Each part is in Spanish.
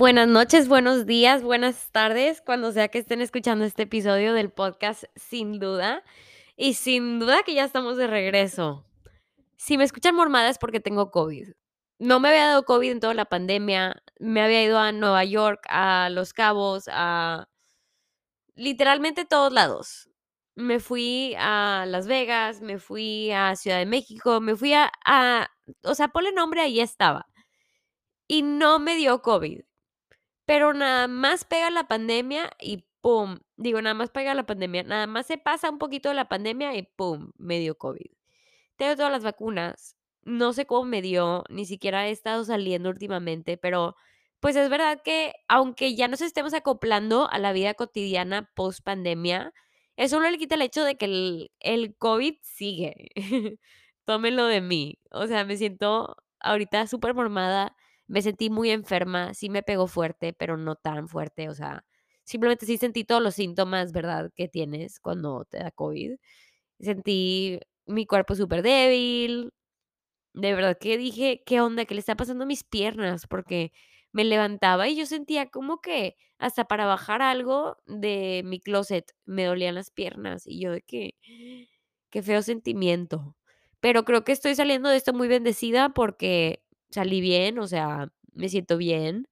Buenas noches, buenos días, buenas tardes, cuando sea que estén escuchando este episodio del podcast, sin duda. Y sin duda que ya estamos de regreso. Si me escuchan mormada es porque tengo COVID. No me había dado COVID en toda la pandemia. Me había ido a Nueva York, a Los Cabos, a literalmente todos lados. Me fui a Las Vegas, me fui a Ciudad de México, me fui a, a o sea, ponle nombre, ahí estaba. Y no me dio COVID. Pero nada más pega la pandemia y pum. Digo, nada más pega la pandemia. Nada más se pasa un poquito de la pandemia y pum, me dio COVID. Tengo todas las vacunas. No sé cómo me dio, ni siquiera he estado saliendo últimamente, pero pues es verdad que aunque ya nos estemos acoplando a la vida cotidiana post pandemia, eso no le quita el hecho de que el, el COVID sigue. Tómenlo de mí. O sea, me siento ahorita súper formada me sentí muy enferma, sí me pegó fuerte, pero no tan fuerte, o sea, simplemente sí sentí todos los síntomas, ¿verdad?, que tienes cuando te da COVID. Sentí mi cuerpo súper débil, de verdad que dije, ¿qué onda? ¿Qué le está pasando a mis piernas? Porque me levantaba y yo sentía como que hasta para bajar algo de mi closet me dolían las piernas y yo de que, qué feo sentimiento. Pero creo que estoy saliendo de esto muy bendecida porque salí bien, o sea, me siento bien,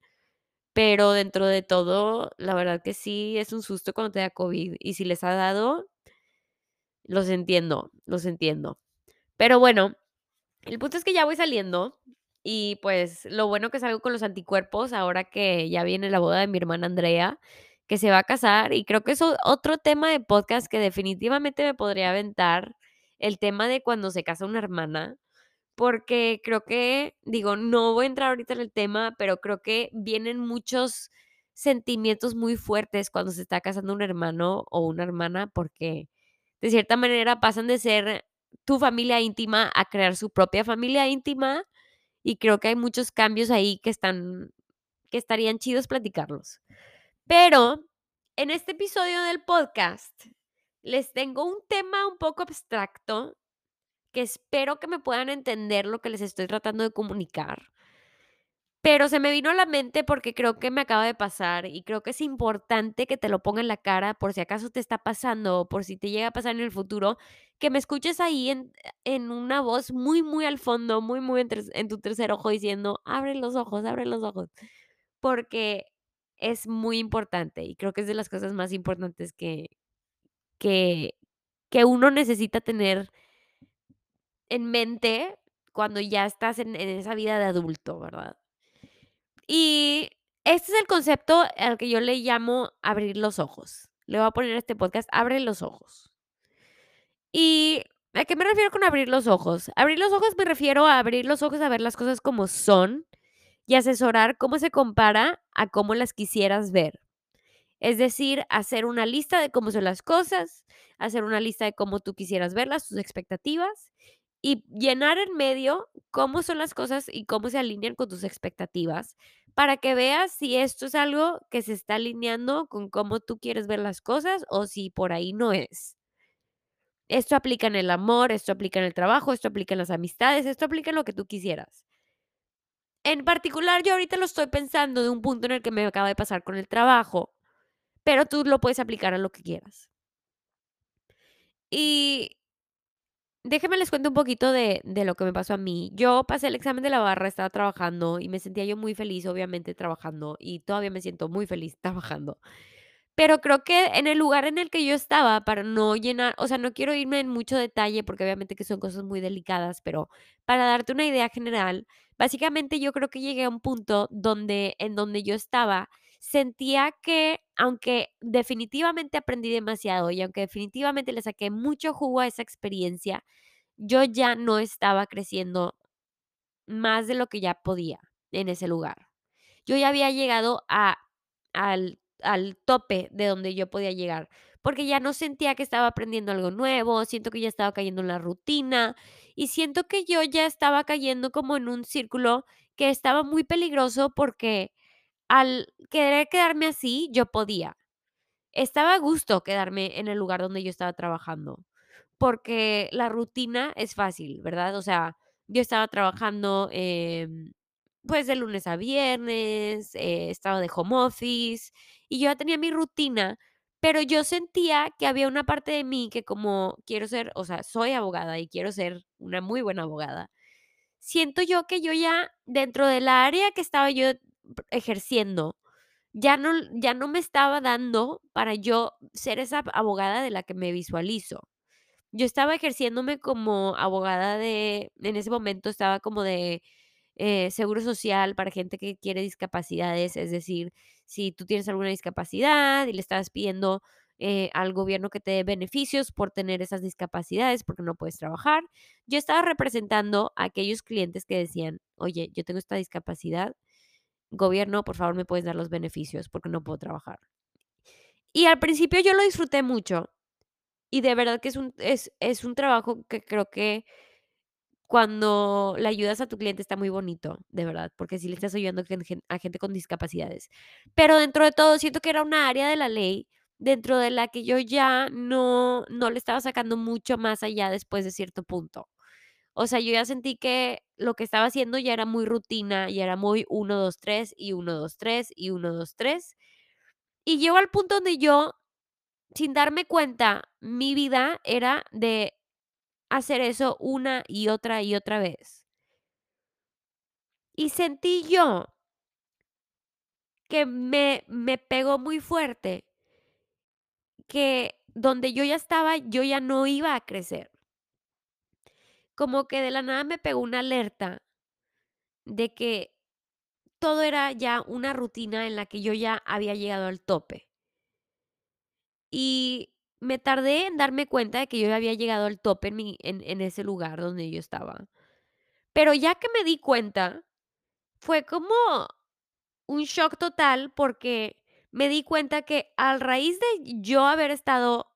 pero dentro de todo, la verdad que sí es un susto cuando te da COVID y si les ha dado, los entiendo, los entiendo. Pero bueno, el punto es que ya voy saliendo y pues lo bueno que salgo con los anticuerpos ahora que ya viene la boda de mi hermana Andrea, que se va a casar y creo que es otro tema de podcast que definitivamente me podría aventar, el tema de cuando se casa una hermana porque creo que, digo, no voy a entrar ahorita en el tema, pero creo que vienen muchos sentimientos muy fuertes cuando se está casando un hermano o una hermana, porque de cierta manera pasan de ser tu familia íntima a crear su propia familia íntima y creo que hay muchos cambios ahí que están que estarían chidos platicarlos. Pero en este episodio del podcast les tengo un tema un poco abstracto espero que me puedan entender lo que les estoy tratando de comunicar. Pero se me vino a la mente porque creo que me acaba de pasar y creo que es importante que te lo ponga en la cara por si acaso te está pasando o por si te llega a pasar en el futuro, que me escuches ahí en, en una voz muy, muy al fondo, muy, muy en, en tu tercer ojo diciendo, abre los ojos, abre los ojos, porque es muy importante y creo que es de las cosas más importantes que, que, que uno necesita tener en mente cuando ya estás en, esa vida de adulto, ¿verdad? Y este es el concepto al que yo le llamo abrir los ojos. Le voy a poner este podcast, abre los ojos. ¿Y a qué me refiero con abrir los ojos? Abrir los ojos me refiero a abrir los ojos a ver las cosas como son y asesorar cómo se compara a cómo las quisieras ver. Es decir, hacer una lista de cómo son las cosas, hacer una lista de cómo tú quisieras verlas, tus expectativas y llenar en medio cómo son las cosas y cómo se alinean con tus expectativas para que veas si esto es algo que se está alineando con cómo tú quieres ver las cosas o si por ahí no es. Esto aplica en el amor, esto aplica en el trabajo, esto aplica en las amistades, esto aplica en lo que tú quisieras. En particular, yo ahorita lo estoy pensando de un punto en el que me acaba de pasar con el trabajo, pero tú lo puedes aplicar a lo que quieras. Y Déjenme les cuento un poquito de, de, lo que me pasó a mí. Yo pasé el examen de la barra, estaba trabajando y me sentía yo muy feliz, obviamente, trabajando y todavía me siento muy feliz trabajando. Pero creo que en el lugar en el que yo estaba, para no llenar, o sea, no quiero irme en mucho detalle porque obviamente que son cosas muy delicadas, pero para darte una idea general, básicamente yo creo que llegué a un punto donde, en donde yo estaba, sentía que aunque definitivamente aprendí demasiado y aunque definitivamente le saqué mucho jugo a esa experiencia, yo ya no estaba creciendo más de lo que ya podía en ese lugar. Yo ya había llegado a, al, al tope de donde yo podía llegar, porque ya no sentía que estaba aprendiendo algo nuevo, siento que ya estaba cayendo en la rutina y siento que yo ya estaba cayendo como en un círculo que estaba muy peligroso porque al querer quedarme así, yo podía. Estaba a gusto quedarme en el lugar donde yo estaba trabajando, porque la rutina es fácil, ¿verdad? O sea, yo estaba trabajando, em, pues, de lunes a viernes, eh, estaba de home office, y yo ya tenía mi rutina, pero yo sentía que había una parte de mí que como quiero ser, o sea, soy abogada y quiero ser una muy buena abogada, siento yo que yo ya dentro del área que estaba yo ejerciendo, ya no ya no me estaba dando para yo ser esa abogada de la que me visualizo. Yo estaba ejerciéndome como abogada de en ese momento estaba como de, eh, seguro social para gente que quiere discapacidades, es decir, si tú tienes alguna discapacidad y le estás pidiendo, eh, al gobierno que te dé beneficios por tener esas discapacidades, porque no puedes trabajar. Yo estaba representando a aquellos clientes que decían: "Oye, yo tengo esta discapacidad, gobierno, por favor, me puedes dar los beneficios porque no puedo trabajar". Y al principio yo lo disfruté mucho, y de verdad que es un es es un trabajo que creo que cuando le ayudas a tu cliente está muy bonito, de verdad, porque sí le estás ayudando a gente con discapacidades. Pero dentro de todo, siento que era una área de la ley dentro de la que yo ya no no le estaba sacando mucho más allá después de cierto punto. O sea, yo ya sentí que lo que estaba haciendo ya era muy rutina, ya era muy uno 2 3 y uno 2 3 y uno 2 3. Y llegó al punto donde yo, sin darme cuenta, mi vida era de hacer eso una y otra y otra vez. Y sentí yo que me me pegó muy fuerte que donde yo ya estaba, yo ya no iba a crecer. Como que de la nada me pegó una alerta de que todo era ya una rutina en la que yo ya había llegado al tope. Y me tardé en darme cuenta de que yo había llegado al tope en mi en ese lugar donde yo estaba. Pero ya que me di cuenta, fue como un shock total, porque me di cuenta que a raíz de yo haber estado,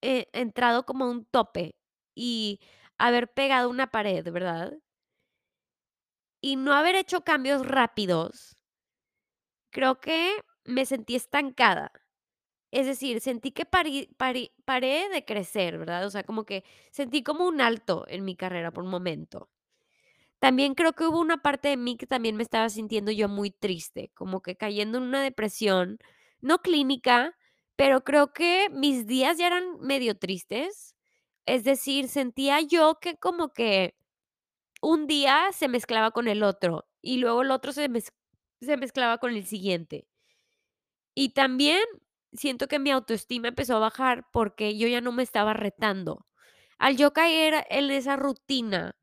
eh, entrado como un tope y haber pegado una pared, ¿verdad? Y no haber hecho cambios rápidos creo que me sentí estancada. Es decir, sentí que parí parí paré de crecer, ¿verdad? O sea, como que sentí como un alto en mi carrera por un momento. También creo que hubo una parte de mí que también me estaba sintiendo yo muy triste, como que cayendo en una depresión, no clínica, pero creo que mis días ya eran medio tristes. Es decir, sentía yo que como que un día se mezclaba con el otro, y luego el otro se se mezclaba con el siguiente. Y también siento que mi autoestima empezó a bajar porque yo ya no me estaba retando. Al yo caer en esa rutina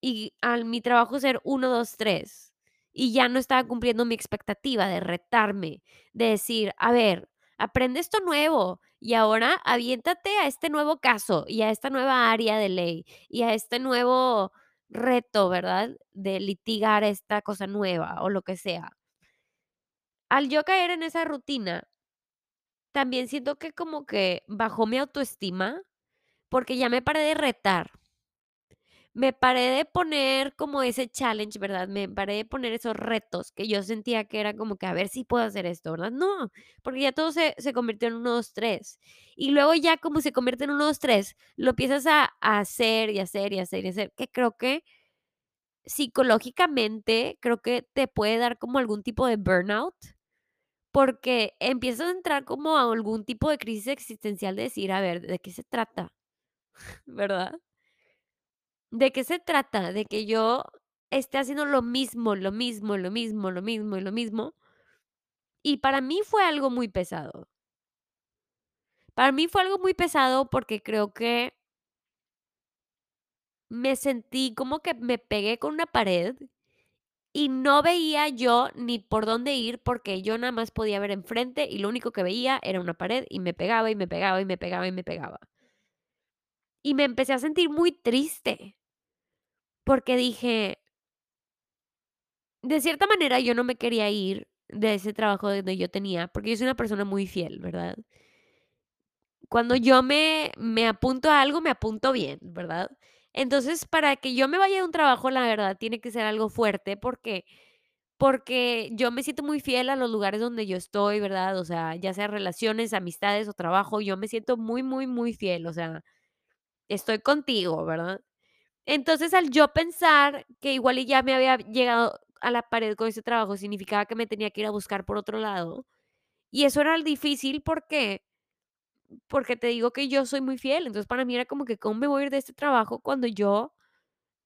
y al mi trabajo ser 1, 2, 3, y ya no estaba cumpliendo mi expectativa de retarme, de decir: "A ver, aprende esto nuevo y ahora aviéntate a este nuevo caso y a esta nueva área de ley y a este nuevo reto", ¿verdad? De litigar esta cosa nueva o lo que sea. Al yo caer en esa rutina también siento que como que bajó mi autoestima, porque ya me paré de retar. Me paré de poner como ese challenge, ¿verdad? Me paré de poner esos retos que yo sentía que era como que a ver si puedo hacer esto, ¿verdad? No, porque ya todo se, se convirtió en 1, 2, 3. Y luego ya como se convierte en 1, 2, 3, lo empiezas a, a hacer y hacer y hacer y hacer, que creo que psicológicamente, creo que te puede dar como algún tipo de burnout, porque empiezas a entrar como a algún tipo de crisis existencial de decir, a ver, ¿de qué se trata? ¿Verdad? ¿De qué se trata? De que yo esté haciendo lo mismo, lo mismo, lo mismo, lo mismo y lo mismo. Y para mí fue algo muy pesado. Para mí fue algo muy pesado porque creo que me sentí como que me pegué con una pared y no veía yo ni por dónde ir porque yo nada más podía ver enfrente y lo único que veía era una pared y me pegaba y me pegaba y me pegaba y me pegaba. Y me empecé a sentir muy triste porque dije, de cierta manera yo no me quería ir de ese trabajo donde yo tenía, porque yo soy una persona muy fiel, ¿verdad? Cuando yo me, me apunto a algo, me apunto bien, ¿verdad? Entonces, para que yo me vaya de un trabajo, la verdad, tiene que ser algo fuerte porque porque yo me siento muy fiel a los lugares donde yo estoy, ¿verdad? O sea, ya sea relaciones, amistades o trabajo, yo me siento muy, muy, muy fiel, o sea, estoy contigo, ¿verdad? Entonces, al yo pensar que igual ya me había llegado a la pared con ese trabajo, significaba que me tenía que ir a buscar por otro lado. Y eso era difícil, ¿por qué? Porque te digo que yo soy muy fiel. Entonces, para mí era como que, ¿cómo me voy a ir de este trabajo cuando yo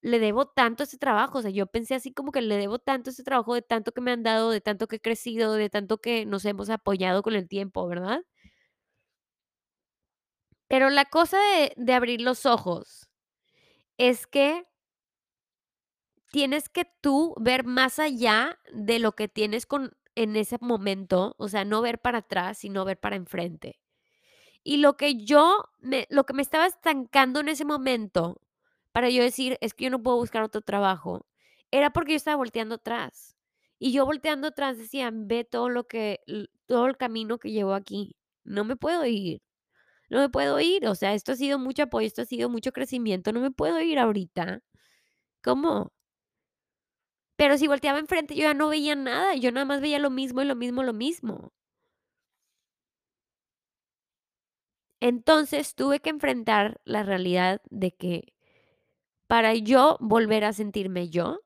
le debo tanto a ese trabajo? O sea, yo pensé así como que le debo tanto a ese trabajo, de tanto que me han dado, de tanto que he crecido, de tanto que nos hemos apoyado con el tiempo, ¿verdad? Pero la cosa de abrir los ojos es que tienes que tú ver más allá de lo que tienes con en ese momento, o sea, no ver para atrás, sino ver para enfrente. Y lo que yo me lo que me estaba estancando en ese momento, para yo decir: "Es que yo no puedo buscar otro trabajo", era porque yo estaba volteando atrás. Y yo volteando atrás decía: "Ve todo lo que todo el camino que llevo aquí. No me puedo ir, no me puedo ir, o sea, esto ha sido mucho apoyo, esto ha sido mucho crecimiento, no me puedo ir ahorita, ¿cómo?". Pero si volteaba enfrente, yo ya no veía nada, yo nada más veía lo mismo, y lo mismo, lo mismo. Entonces, tuve que enfrentar la realidad de que para yo volver a sentirme yo,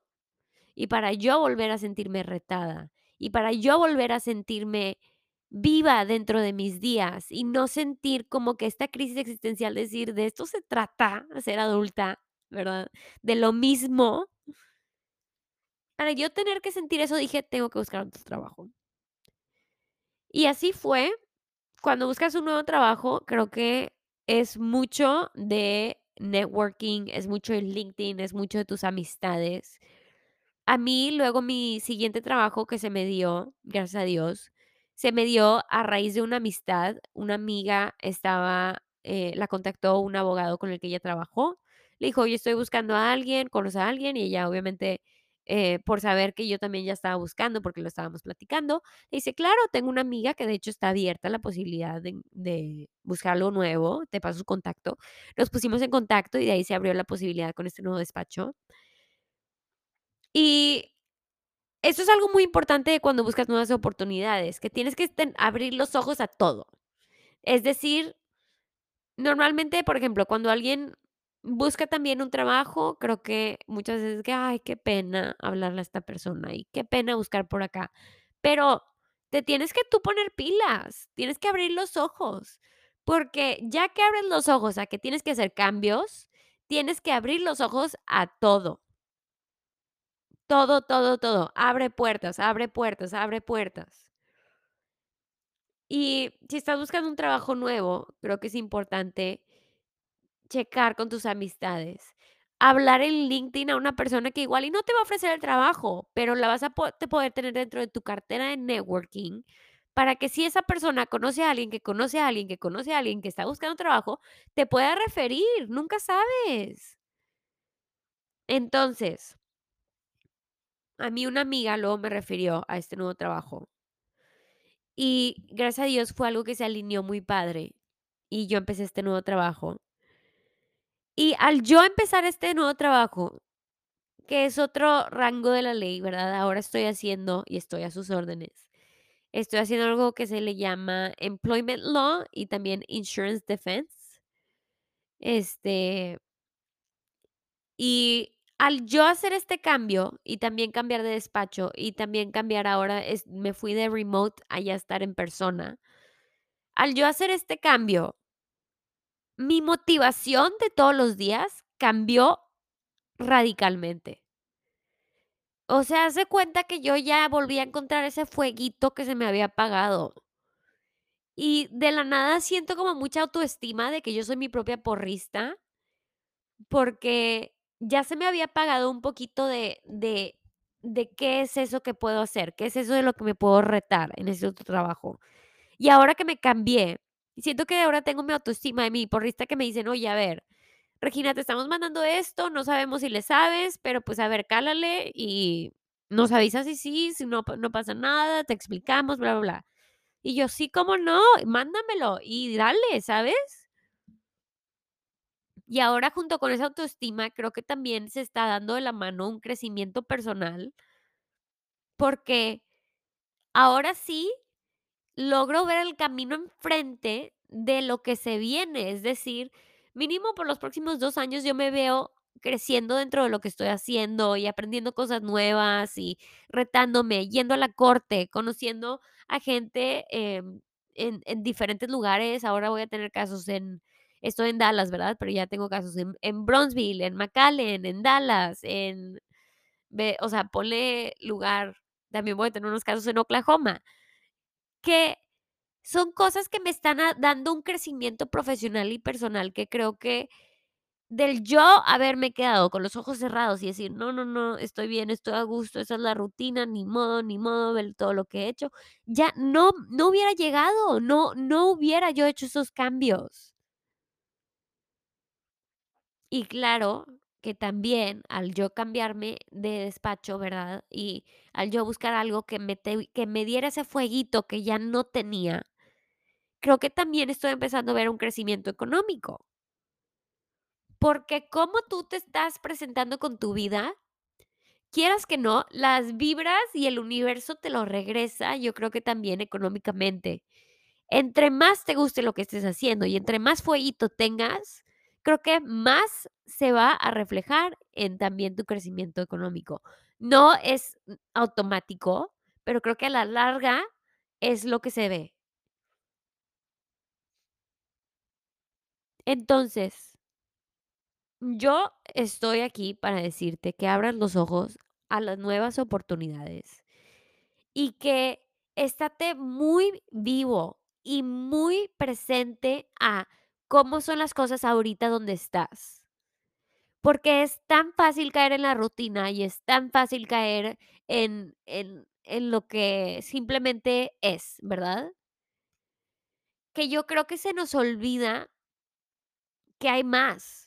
y para yo volver a sentirme retada, y para yo volver a sentirme viva dentro de mis días, y no sentir como que esta crisis existencial, decir: "¿De esto se trata ser adulta?", ¿verdad? De lo mismo. Para yo tener que sentir eso, dije: "Tengo que buscar otro trabajo". Y así fue. Cuando buscas un nuevo trabajo, creo que es mucho de networking, es mucho de LinkedIn, es mucho de tus amistades. A mí, luego mi siguiente trabajo que se me dio, gracias a Dios, se me dio a raíz de una amistad. Una amiga estaba, eh, la contactó un abogado con el que ella trabajó. Le dijo: "Oye, estoy buscando a alguien, ¿conoces a alguien?". Y ella, obviamente, eh, por saber que yo también ya estaba buscando, porque lo estábamos platicando, dice: "Claro, tengo una amiga que de hecho está abierta a la posibilidad de de buscar algo nuevo, te paso su contacto". Nos pusimos en contacto y de ahí se abrió la posibilidad con este nuevo despacho. Y eso es algo muy importante cuando buscas nuevas oportunidades, que tienes que abrir los ojos a todo. Es decir, normalmente, por ejemplo, cuando alguien busca también un trabajo, creo que muchas veces que: "Ay, qué pena hablarle a esta persona, y qué pena buscar por acá". Pero te tienes que tú poner pilas, tienes que abrir los ojos, porque ya que abres los ojos a que tienes que hacer cambios, tienes que abrir los ojos a todo. Todo, todo, todo. Abre puertas, abre puertas, abre puertas. Y si estás buscando un trabajo nuevo, creo que es importante checar con tus amistades. Hablar en LinkedIn a una persona que igual y no te va a ofrecer el trabajo, pero la vas a te poder tener dentro de tu cartera de networking, para que si esa persona conoce a alguien, que conoce a alguien, que conoce a alguien que está buscando trabajo, te pueda referir, nunca sabes. Entonces a mí una amiga luego me refirió a este nuevo trabajo. Y gracias a Dios fue algo que se alineó muy padre, y yo empecé este nuevo trabajo. Y al yo empezar este nuevo trabajo, que es otro rango de la ley, ¿verdad? Ahora estoy haciendo, y estoy a sus órdenes, estoy haciendo algo que se le llama Employment Law y también Insurance Defense. Este y al yo hacer este cambio, y también cambiar de despacho, y también cambiar ahora es me fui de remote a ya estar en persona. Al yo hacer este cambio mi motivación de todos los días cambió radicalmente. O sea, haz de cuenta que yo ya volví a encontrar ese fueguito que se me había apagado. Y de la nada siento como mucha autoestima de que yo soy mi propia porrista porque ya se me había apagado un poquito de de de qué es eso que puedo hacer, qué es eso de lo que me puedo retar en ese otro trabajo. Y ahora que me cambié, siento que ahora tengo mi autoestima de mi porrista que me dicen: "Oye, a ver, Regina, te estamos mandando esto, no sabemos si le sabes, pero, pues, a ver, cálale y nos avisas si sí, si no, no pasa nada, te explicamos, bla, bla, bla". Y yo: "Sí, ¿cómo no? Mándamelo y dale", ¿sabes? Y ahora junto con esa autoestima, creo que también se está dando de la mano un crecimiento personal porque ahora sí logro ver el camino enfrente de lo que se viene. Es decir, mínimo por los próximos 2 años yo me veo creciendo dentro de lo que estoy haciendo y aprendiendo cosas nuevas y retándome, yendo a la corte, conociendo a gente em, en diferentes lugares. Ahora voy a tener casos en, estoy en Dallas, ¿verdad? Pero ya tengo casos en, en Bronzeville, en McAllen, en Dallas, en, o sea, ponle lugar. También voy a tener unos casos en Oklahoma, que son cosas que me están dando un crecimiento profesional y personal que creo que del yo haberme quedado con los ojos cerrados y decir: "No, no, no, estoy bien, estoy a gusto, esa es la rutina, ni modo, ni modo, ver todo lo que he hecho", ya no no hubiera llegado, no no hubiera yo hecho esos cambios. Y claro que también al yo cambiarme de despacho, ¿verdad? Y al yo buscar algo que me que me diera ese fueguito que ya no tenía, creo que también estoy empezando a ver un crecimiento económico, porque cómo tú te estás presentando con tu vida Quieras que no, las vibras y el universo te lo regresa, yo creo que también económicamente. Entre más te guste lo que estés haciendo y entre más fueguito tengas, creo que más se va a reflejar en también tu crecimiento económico. No es mm, automático, pero creo que a la larga es lo que se ve. Entonces, yo estoy aquí para decirte que abras los ojos a las nuevas oportunidades y que estate muy vivo y muy presente a cómo son las cosas ahorita donde estás. Porque es tan fácil caer en la rutina y es tan fácil caer en, en, en lo que simplemente es, ¿verdad? Que yo creo que se nos olvida que hay más.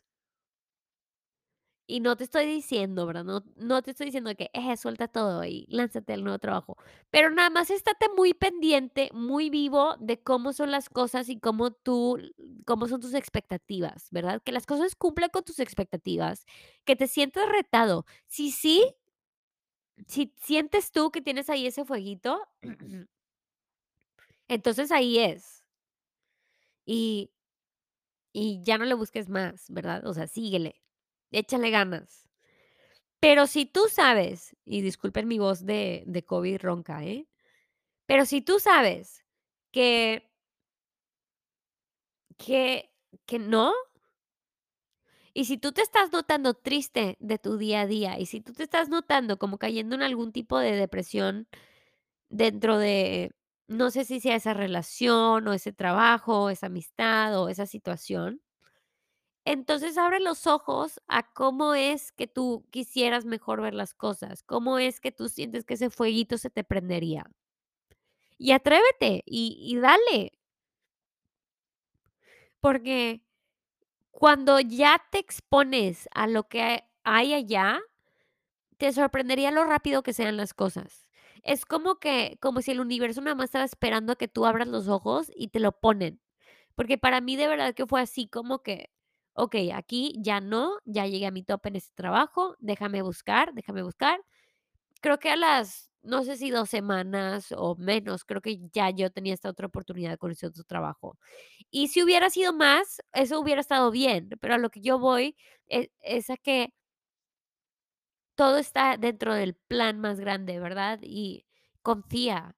Y no te estoy diciendo, ¿verdad? No, no te estoy diciendo que eh, suelta todo y lánzate al nuevo trabajo. Pero nada más estate muy pendiente, muy vivo de cómo son las cosas y cómo tú, cómo son tus expectativas, ¿verdad? Que las cosas cumplan con tus expectativas, que te sientas retado. Si sí, si sientes tú que tienes ahí ese fueguito, entonces ahí es. Y, y ya no le busques más, ¿verdad? O sea, síguele, échale ganas. Pero si tú sabes, y disculpen mi voz de de COVID ronca, ¿eh? Pero si tú sabes que que que no, y si tú te estás notando triste de tu día a día, y si tú te estás notando como cayendo en algún tipo de depresión dentro de, no sé si sea esa relación, o ese trabajo, o esa amistad, o esa situación, entonces abre los ojos a cómo es que tú quisieras mejor ver las cosas, cómo es que tú sientes que ese fueguito se te prendería. Y atrévete y dale, porque cuando ya te expones a lo que hay allá, te sorprendería lo rápido que sean las cosas. Es como que como si el universo nada más estaba esperando a que tú abras los ojos y te lo ponen. Porque para mí de verdad que fue así como que, okey, aquí ya no, ya llegué a mi tope en este trabajo, déjame buscar, déjame buscar. Creo que a las, no sé si 2 semanas o menos, creo que ya yo tenía esta otra oportunidad con ese otro trabajo. Y si hubiera sido más, eso hubiera estado bien, pero a lo que yo voy e es a que todo está dentro del plan más grande, ¿verdad? Y confía,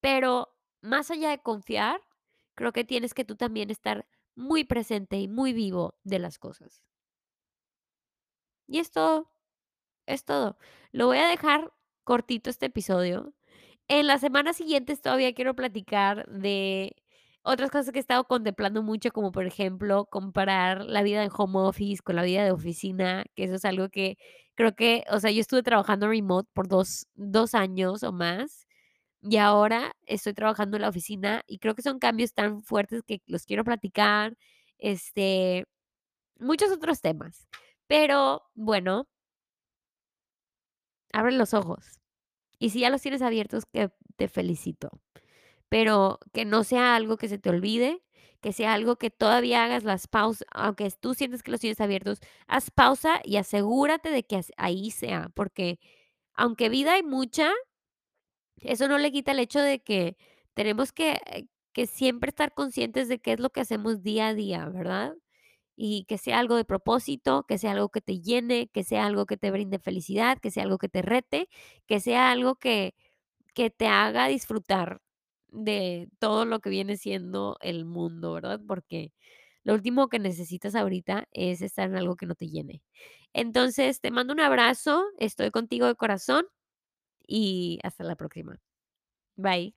pero más allá de confiar, creo que tienes que tú también estar muy presente y muy vivo de las cosas. Y es todo, es todo. Lo voy a dejar cortito este episodio. En las semanas siguientes todavía quiero platicar de otras cosas que he estado contemplando mucho, como por ejemplo, comparar la vida en home office con la vida de oficina, que eso es algo que creo que, o sea, yo estuve trabajando remote por dos, dos años o más y ahora estoy trabajando en la oficina y creo que son cambios tan fuertes que los quiero platicar, este, muchos otros temas. Pero bueno, abre los ojos. Y si ya los tienes abiertos, que te felicito. pero que no sea algo que se te olvide, que sea algo que todavía hagas las pausas, aunque tú sientes que los tienes abiertos, haz pausa y asegúrate de que ahí sea, porque aunque vida hay mucha, eso no le quita el hecho de que tenemos que, eh, que siempre estar conscientes de qué es lo que hacemos día a día, ¿verdad? y que sea algo de propósito, que sea algo que te llene, que sea algo que te brinde felicidad, que sea algo que te rete, que sea algo que, que te haga disfrutar de todo lo que viene siendo el mundo, ¿verdad? Porque lo último que necesitas ahorita es estar en algo que no te llene. Entonces, te mando un abrazo, estoy contigo de corazón y hasta la próxima. Bye.